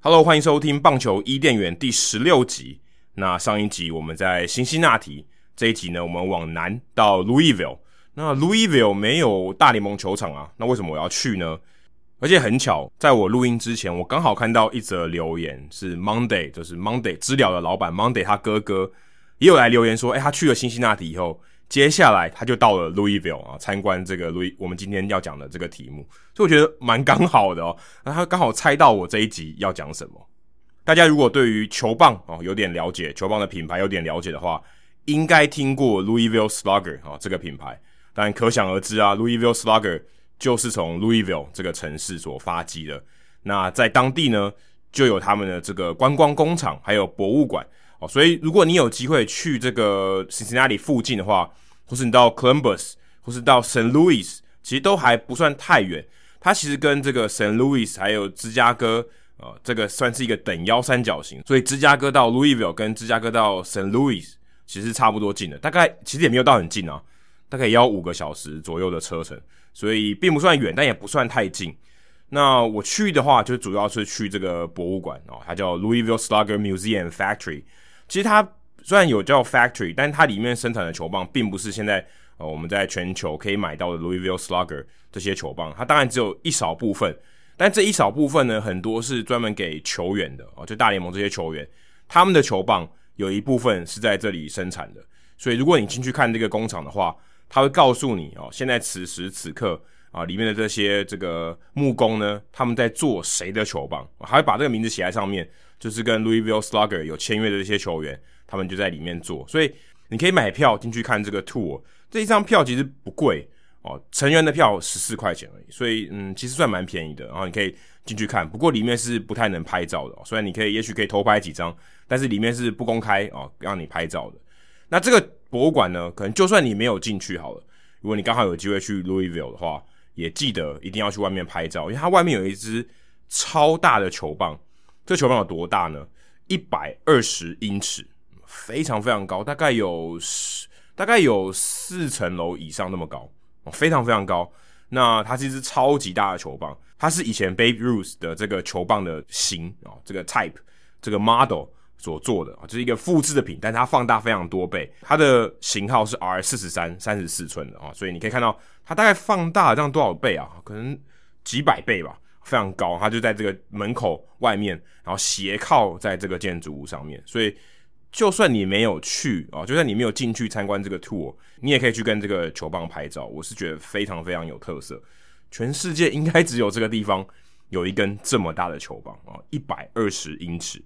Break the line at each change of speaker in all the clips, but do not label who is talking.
Hello，欢迎收听《棒球伊甸园》第十六集。那上一集我们在新西那提，这一集呢，我们往南到 Louisville。那 Louisville 没有大联盟球场啊，那为什么我要去呢？而且很巧，在我录音之前，我刚好看到一则留言，是 Monday，就是 Monday 知了的老板 Monday 他哥哥也有来留言说，哎，他去了辛辛那提以后，接下来他就到了 Louisville 啊，参观这个 Louis，我们今天要讲的这个题目，所以我觉得蛮刚好的哦。那他刚好猜到我这一集要讲什么。大家如果对于球棒哦有点了解，球棒的品牌有点了解的话，应该听过 Louisville Slugger 啊这个品牌。但可想而知啊，Louisville Slugger 就是从 Louisville 这个城市所发迹的。那在当地呢，就有他们的这个观光工厂，还有博物馆哦。所以如果你有机会去这个 Cincinnati 附近的话，或是你到 Columbus，或是到 St. Louis，其实都还不算太远。它其实跟这个 St. Louis 还有芝加哥。呃，这个算是一个等腰三角形，所以芝加哥到 Louisville 跟芝加哥到 Saint Louis 其实差不多近的，大概其实也没有到很近啊，大概也要五个小时左右的车程，所以并不算远，但也不算太近。那我去的话，就主要是去这个博物馆哦，它叫 Louisville Slugger Museum Factory。其实它虽然有叫 Factory，但它里面生产的球棒并不是现在呃我们在全球可以买到的 Louisville Slugger 这些球棒，它当然只有一少部分。但这一少部分呢，很多是专门给球员的哦，就大联盟这些球员，他们的球棒有一部分是在这里生产的。所以如果你进去看这个工厂的话，他会告诉你哦，现在此时此刻啊，里面的这些这个木工呢，他们在做谁的球棒，还会把这个名字写在上面，就是跟 Louisville Slugger 有签约的这些球员，他们就在里面做。所以你可以买票进去看这个 tour，这一张票其实不贵。哦，成员的票十四块钱而已，所以嗯，其实算蛮便宜的。然后你可以进去看，不过里面是不太能拍照的哦。虽然你可以，也许可以偷拍几张，但是里面是不公开哦，让你拍照的。那这个博物馆呢，可能就算你没有进去好了，如果你刚好有机会去 Louisville 的话，也记得一定要去外面拍照，因为它外面有一支超大的球棒。这球棒有多大呢？一百二十英尺，非常非常高，大概有大概有四层楼以上那么高。非常非常高，那它是一支超级大的球棒，它是以前 Babe Ruth 的这个球棒的型啊，这个 type 这个 model 所做的啊，就是一个复制的品，但它放大非常多倍，它的型号是 R 四十三三十四寸的啊，所以你可以看到它大概放大了这样多少倍啊？可能几百倍吧，非常高，它就在这个门口外面，然后斜靠在这个建筑物上面，所以。就算你没有去啊，就算你没有进去参观这个 tour，你也可以去跟这个球棒拍照。我是觉得非常非常有特色，全世界应该只有这个地方有一根这么大的球棒啊，一百二十英尺。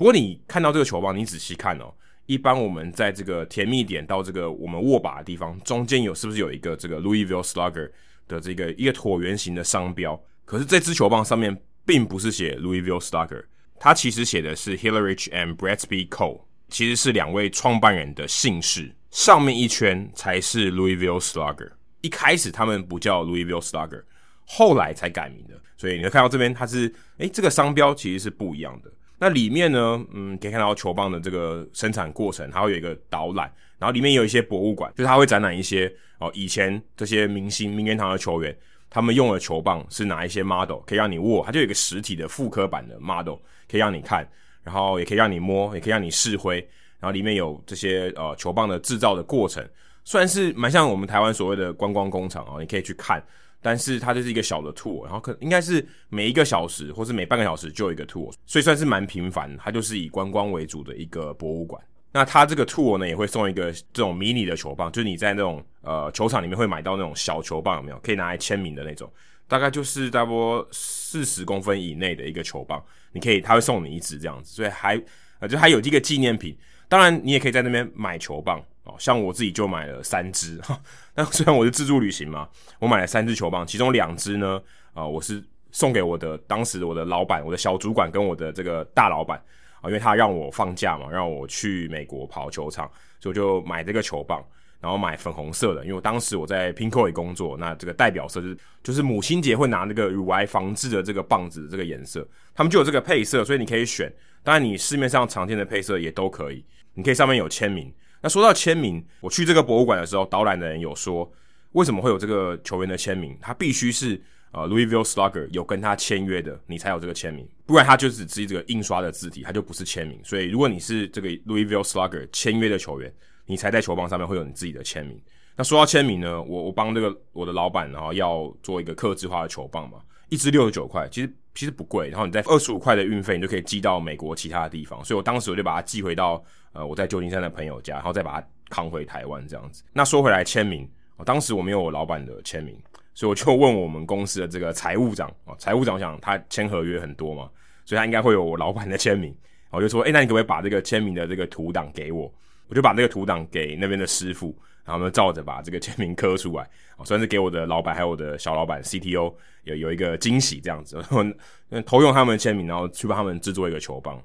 不过你看到这个球棒，你仔细看哦，一般我们在这个甜蜜点到这个我们握把的地方，中间有是不是有一个这个 Louisville Slugger 的这个一个椭圆形的商标？可是这支球棒上面并不是写 Louisville Slugger。他其实写的是 Hillerich and Bretsby Cole，其实是两位创办人的姓氏，上面一圈才是 Louisville Slugger。一开始他们不叫 Louisville Slugger，后来才改名的。所以你会看到这边，它是诶，这个商标其实是不一样的。那里面呢，嗯，可以看到球棒的这个生产过程，它会有一个导览，然后里面有一些博物馆，就是它会展览一些哦，以前这些明星名人堂的球员。他们用的球棒是哪一些 model 可以让你握？它就有一个实体的复刻版的 model 可以让你看，然后也可以让你摸，也可以让你试挥。然后里面有这些呃球棒的制造的过程，算是蛮像我们台湾所谓的观光工厂哦，你可以去看。但是它就是一个小的 tour，然后可应该是每一个小时或是每半个小时就有一个 tour，所以算是蛮频繁。它就是以观光为主的一个博物馆。那它这个 tour 呢，也会送一个这种迷你的球棒，就是你在那种呃球场里面会买到那种小球棒，有没有？可以拿来签名的那种，大概就是差不多四十公分以内的一个球棒，你可以，他会送你一支这样子，所以还呃就还有这个纪念品。当然，你也可以在那边买球棒像我自己就买了三支哈。那虽然我是自助旅行嘛，我买了三支球棒，其中两支呢，啊、呃，我是送给我的当时我的老板，我的小主管跟我的这个大老板。啊，因为他让我放假嘛，让我去美国跑球场，所以我就买这个球棒。然后买粉红色的，因为我当时我在 Pinkoi 工作，那这个代表色就是就是母亲节会拿那个乳癌防治的这个棒子这个颜色，他们就有这个配色，所以你可以选。当然，你市面上常见的配色也都可以，你可以上面有签名。那说到签名，我去这个博物馆的时候，导览的人有说，为什么会有这个球员的签名？他必须是呃 Louisville Slugger 有跟他签约的，你才有这个签名，不然他就只是这个印刷的字体，他就不是签名。所以，如果你是这个 Louisville Slugger 签约的球员，你才在球棒上面会有你自己的签名。那说到签名呢，我我帮这个我的老板，然后要做一个刻字化的球棒嘛，一支六十九块，其实其实不贵。然后你再二十五块的运费，你就可以寄到美国其他的地方。所以我当时我就把它寄回到呃我在旧金山的朋友家，然后再把它扛回台湾这样子。那说回来签名，我当时我没有我老板的签名，所以我就问我们公司的这个财务长啊，财务长想他签合约很多嘛，所以他应该会有我老板的签名。我就说，诶，那你可不可以把这个签名的这个图档给我？我就把那个图档给那边的师傅，然后呢，照着把这个签名刻出来，算是给我的老板还有我的小老板 CTO 有有一个惊喜这样子，然后偷用他们的签名，然后去帮他们制作一个球棒。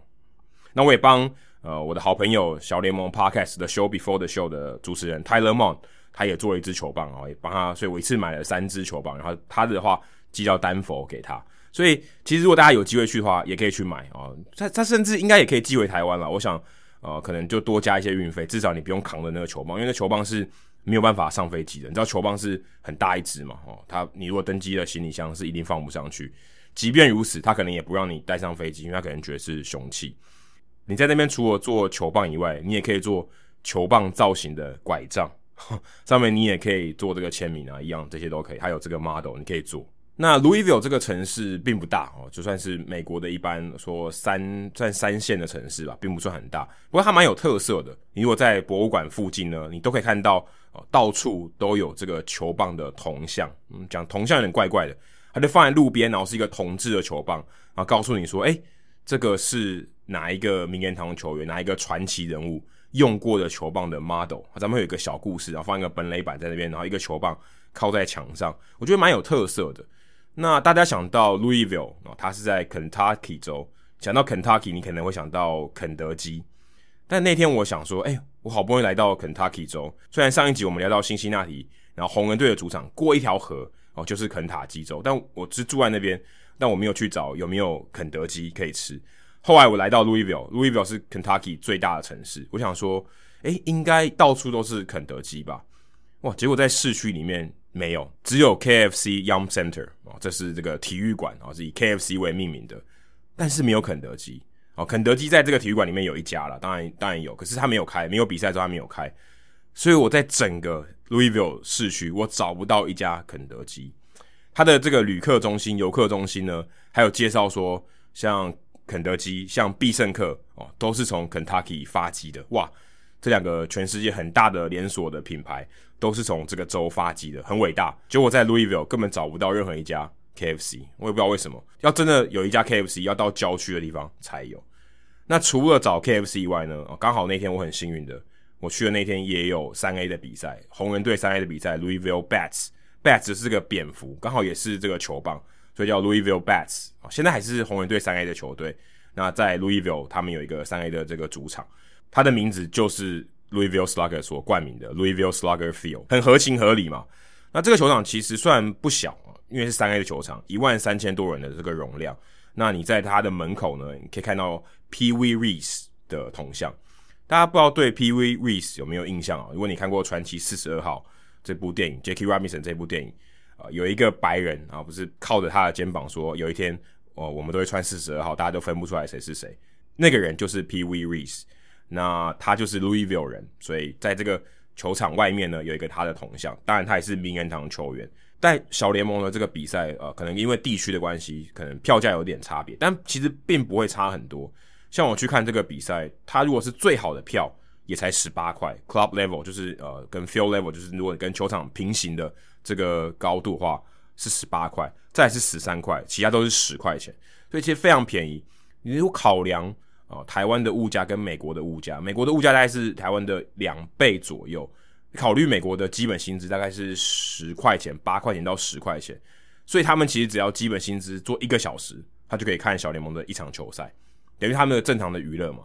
那我也帮呃我的好朋友小联盟 Podcast 的 Show Before the Show 的主持人 Tyler Mon，他也做了一支球棒，然后也帮他，所以我一次买了三支球棒，然后他的话寄到丹佛给他。所以其实如果大家有机会去的话，也可以去买哦。他他甚至应该也可以寄回台湾了，我想。呃，可能就多加一些运费，至少你不用扛着那个球棒，因为那球棒是没有办法上飞机的。你知道球棒是很大一支嘛？哦，他你如果登机的行李箱是一定放不上去。即便如此，他可能也不让你带上飞机，因为他可能觉得是凶器。你在那边除了做球棒以外，你也可以做球棒造型的拐杖，上面你也可以做这个签名啊，一样这些都可以。还有这个 model 你可以做。那 Louisville 这个城市并不大哦，就算是美国的一般说三算三线的城市吧，并不算很大。不过它蛮有特色的。你如果在博物馆附近呢，你都可以看到哦，到处都有这个球棒的铜像。嗯，讲铜像有点怪怪的，它就放在路边，然后是一个铜制的球棒，然后告诉你说，哎，这个是哪一个名人堂球员，哪一个传奇人物用过的球棒的 model。咱们会有一个小故事，然后放一个本垒板在那边，然后一个球棒靠在墙上，我觉得蛮有特色的。那大家想到 Louisville，它是在 Kentucky 州。想到 Kentucky，你可能会想到肯德基。但那天我想说，哎、我好不容易来到 Kentucky 州。虽然上一集我们聊到辛辛那提，然后红人队的主场过一条河哦，就是肯塔基州。但我只住在那边，但我没有去找有没有肯德基可以吃。后来我来到 Louisville，Louisville 是 Kentucky 最大的城市。我想说，哎、欸，应该到处都是肯德基吧？哇，结果在市区里面。没有，只有 KFC Yum Center 哦，这是这个体育馆哦，是以 KFC 为命名的，但是没有肯德基哦。肯德基在这个体育馆里面有一家了，当然当然有，可是他没有开，没有比赛之后它没有开，所以我在整个 Louisville 市区我找不到一家肯德基。他的这个旅客中心、游客中心呢，还有介绍说，像肯德基、像必胜客哦，都是从 Kentucky 发迹的，哇！这两个全世界很大的连锁的品牌都是从这个州发迹的，很伟大。结果在 Louisville 根本找不到任何一家 KFC，我也不知道为什么。要真的有一家 KFC，要到郊区的地方才有。那除了找 KFC 以外呢？刚好那天我很幸运的，我去的那天也有三 A 的比赛，红人队三 A 的比赛，Louisville Bats，Bats 是个蝙蝠，刚好也是这个球棒，所以叫 Louisville Bats 啊。现在还是红人队三 A 的球队。那在 Louisville，他们有一个三 A 的这个主场。它的名字就是 Louisville Slugger 所冠名的 Louisville Slugger Field，很合情合理嘛。那这个球场其实算不小，因为是三 A 的球场，一万三千多人的这个容量。那你在它的门口呢，你可以看到 P. V. Reese 的铜像。大家不知道对 P. V. Reese 有没有印象啊？如果你看过《传奇四十二号》这部电影，Jackie Robinson 这部电影，呃，有一个白人啊，不是靠着他的肩膀说，有一天哦，我们都会穿四十二号，大家都分不出来谁是谁。那个人就是 Pee Wee Reese。那他就是 Louisville 人，所以在这个球场外面呢，有一个他的铜像。当然，他也是名人堂球员。在小联盟的这个比赛，呃，可能因为地区的关系，可能票价有点差别，但其实并不会差很多。像我去看这个比赛，他如果是最好的票，也才十八块，Club Level 就是呃跟 Field Level 就是如果你跟球场平行的这个高度的话是十八块，再是十三块，其他都是十块钱，所以其实非常便宜。你如果考量。哦，台湾的物价跟美国的物价，美国的物价大概是台湾的两倍左右。考虑美国的基本薪资大概是十块钱，八块钱到十块钱，所以他们其实只要基本薪资做一个小时，他就可以看小联盟的一场球赛，等于他们的正常的娱乐嘛。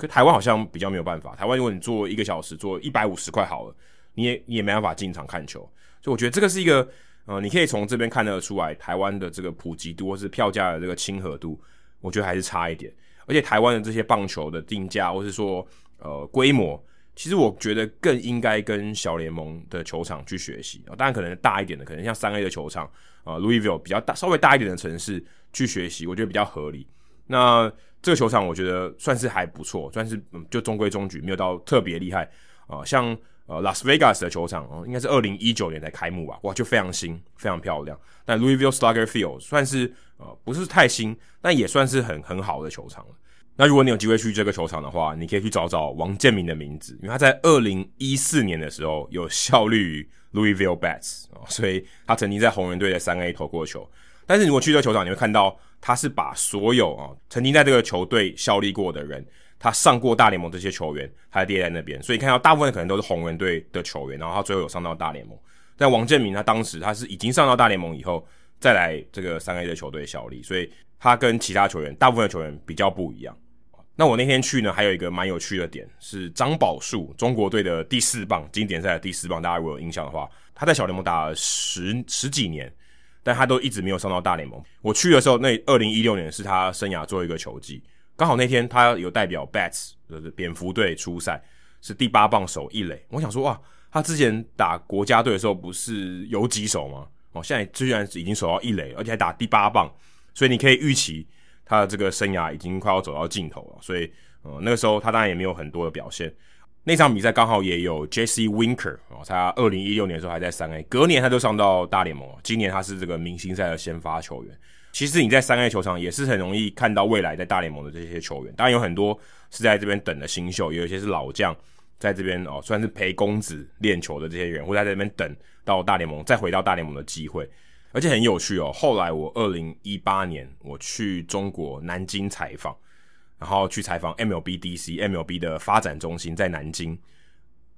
可台湾好像比较没有办法，台湾如果你做一个小时做一百五十块好了，你也你也没办法进场看球。所以我觉得这个是一个，呃，你可以从这边看得出来，台湾的这个普及度或是票价的这个亲和度，我觉得还是差一点。而且台湾的这些棒球的定价，或是说呃规模，其实我觉得更应该跟小联盟的球场去学习啊。当然，可能大一点的，可能像三 A 的球场，呃，Louisville 比较大，稍微大一点的城市去学习，我觉得比较合理。那这个球场我觉得算是还不错，算是就中规中矩，没有到特别厉害啊、呃。像呃拉斯维加斯的球场哦、呃，应该是二零一九年才开幕吧，哇，就非常新，非常漂亮。但 Louisville Slugger Field 算是呃不是太新，但也算是很很好的球场了。那如果你有机会去这个球场的话，你可以去找找王建民的名字，因为他在二零一四年的时候有效力于 Louisville Bats 啊、所以他曾经在红人队的三 A 投过球。但是如果去这个球场，你会看到他是把所有啊曾经在这个球队效力过的人，他上过大联盟这些球员，他列在那边。所以看到大部分可能都是红人队的球员，然后他最后有上到大联盟。但王建民他当时他是已经上到大联盟以后再来这个三 A 的球队效力，所以他跟其他球员大部分的球员比较不一样。那我那天去呢，还有一个蛮有趣的点是张宝树，中国队的第四棒经典赛的第四棒，大家如果有印象的话，他在小联盟打了十十几年。但他都一直没有上到大联盟。我去的时候，那二零一六年是他生涯最后一个球季，刚好那天他有代表 Bats 就是蝙蝠队出赛，是第八棒守一垒。我想说，哇，他之前打国家队的时候不是游击手吗？哦，现在居然已经守到一垒，而且还打第八棒，所以你可以预期他的这个生涯已经快要走到尽头了。所以，呃，那个时候他当然也没有很多的表现。那场比赛刚好也有 Jesse Winker 哦，他二零一六年的时候还在三 A，隔年他就上到大联盟，今年他是这个明星赛的先发球员。其实你在三 A 球场也是很容易看到未来在大联盟的这些球员，当然有很多是在这边等的新秀，有一些是老将在这边哦，算是陪公子练球的这些人，会在这边等到大联盟再回到大联盟的机会，而且很有趣哦。后来我二零一八年我去中国南京采访。然后去采访 MLB DC，MLB 的发展中心在南京，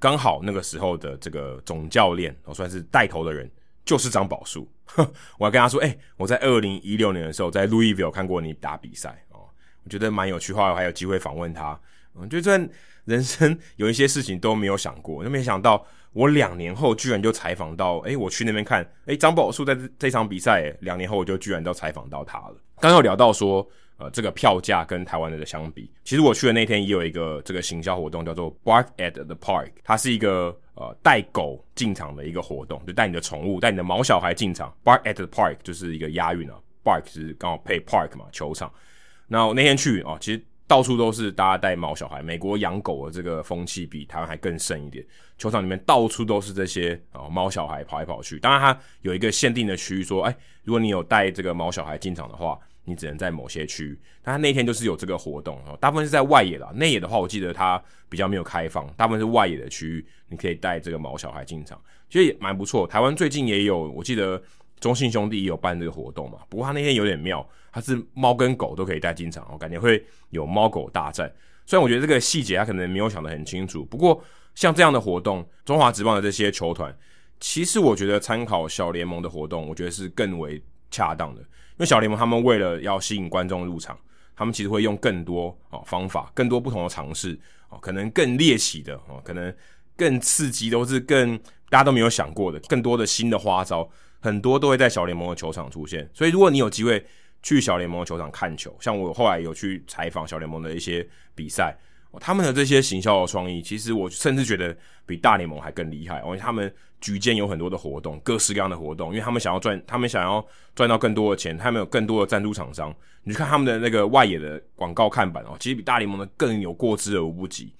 刚好那个时候的这个总教练，我算是带头的人，就是张宝树。我还跟他说：“哎、我在二零一六年的时候在 Louisville 看过你打比赛哦，我觉得蛮有趣。后来我还有机会访问他，嗯，就算人生有一些事情都没有想过，就没想到我两年后居然就采访到，哎、我去那边看，哎、欸，张宝树在这这场比赛，两年后我就居然都采访到他了。刚刚有聊到说。”呃，这个票价跟台湾的相比，其实我去的那天也有一个这个行销活动，叫做 Bark at the Park，它是一个呃带狗进场的一个活动，就带你的宠物、带你的毛小孩进场。Bark at the Park 就是一个押韵啊，Bark 是刚好配 Park 嘛，球场。那我那天去啊，其实到处都是大家带毛小孩，美国养狗的这个风气比台湾还更盛一点。球场里面到处都是这些啊毛小孩跑来跑去，当然它有一个限定的区域，说，哎，如果你有带这个毛小孩进场的话。你只能在某些区域，但他那天就是有这个活动哦，大部分是在外野啦，内野的话，我记得他比较没有开放，大部分是外野的区域，你可以带这个毛小孩进场，其实也蛮不错。台湾最近也有，我记得中信兄弟也有办这个活动嘛，不过他那天有点妙，他是猫跟狗都可以带进场，我感觉会有猫狗大战。虽然我觉得这个细节他可能没有想得很清楚，不过像这样的活动，中华职棒的这些球团，其实我觉得参考小联盟的活动，我觉得是更为恰当的。因为小联盟他们为了要吸引观众入场，他们其实会用更多哦方法，更多不同的尝试哦，可能更猎奇的哦，可能更刺激，都是更大家都没有想过的，更多的新的花招，很多都会在小联盟的球场出现。所以如果你有机会去小联盟的球场看球，像我后来有去采访小联盟的一些比赛。他们的这些行销的创意，其实我甚至觉得比大联盟还更厉害。因为他们局间有很多的活动，各式各样的活动，因为他们想要赚，他们想要赚到更多的钱，他们有更多的赞助厂商。你去看他们的那个外野的广告看板哦，其实比大联盟的更有过之而无不及。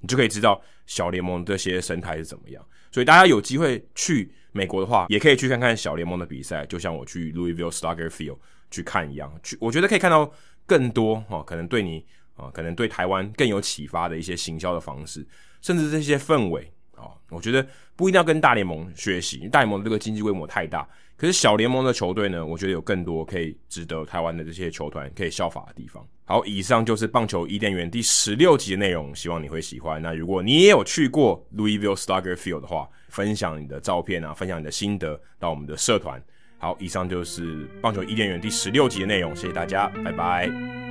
你就可以知道小联盟这些生态是怎么样。所以大家有机会去美国的话，也可以去看看小联盟的比赛，就像我去 Louisville Slugger Field 去看一样。去，我觉得可以看到更多哦，可能对你。啊，可能对台湾更有启发的一些行销的方式，甚至这些氛围啊，我觉得不一定要跟大联盟学习，因为大联盟这个经济规模太大。可是小联盟的球队呢，我觉得有更多可以值得台湾的这些球团可以效法的地方。好，以上就是棒球伊甸园第十六集的内容，希望你会喜欢。那如果你也有去过 Louisville Slugger Field 的话，分享你的照片啊，分享你的心得到我们的社团。好，以上就是棒球伊甸园第十六集的内容，谢谢大家，拜拜。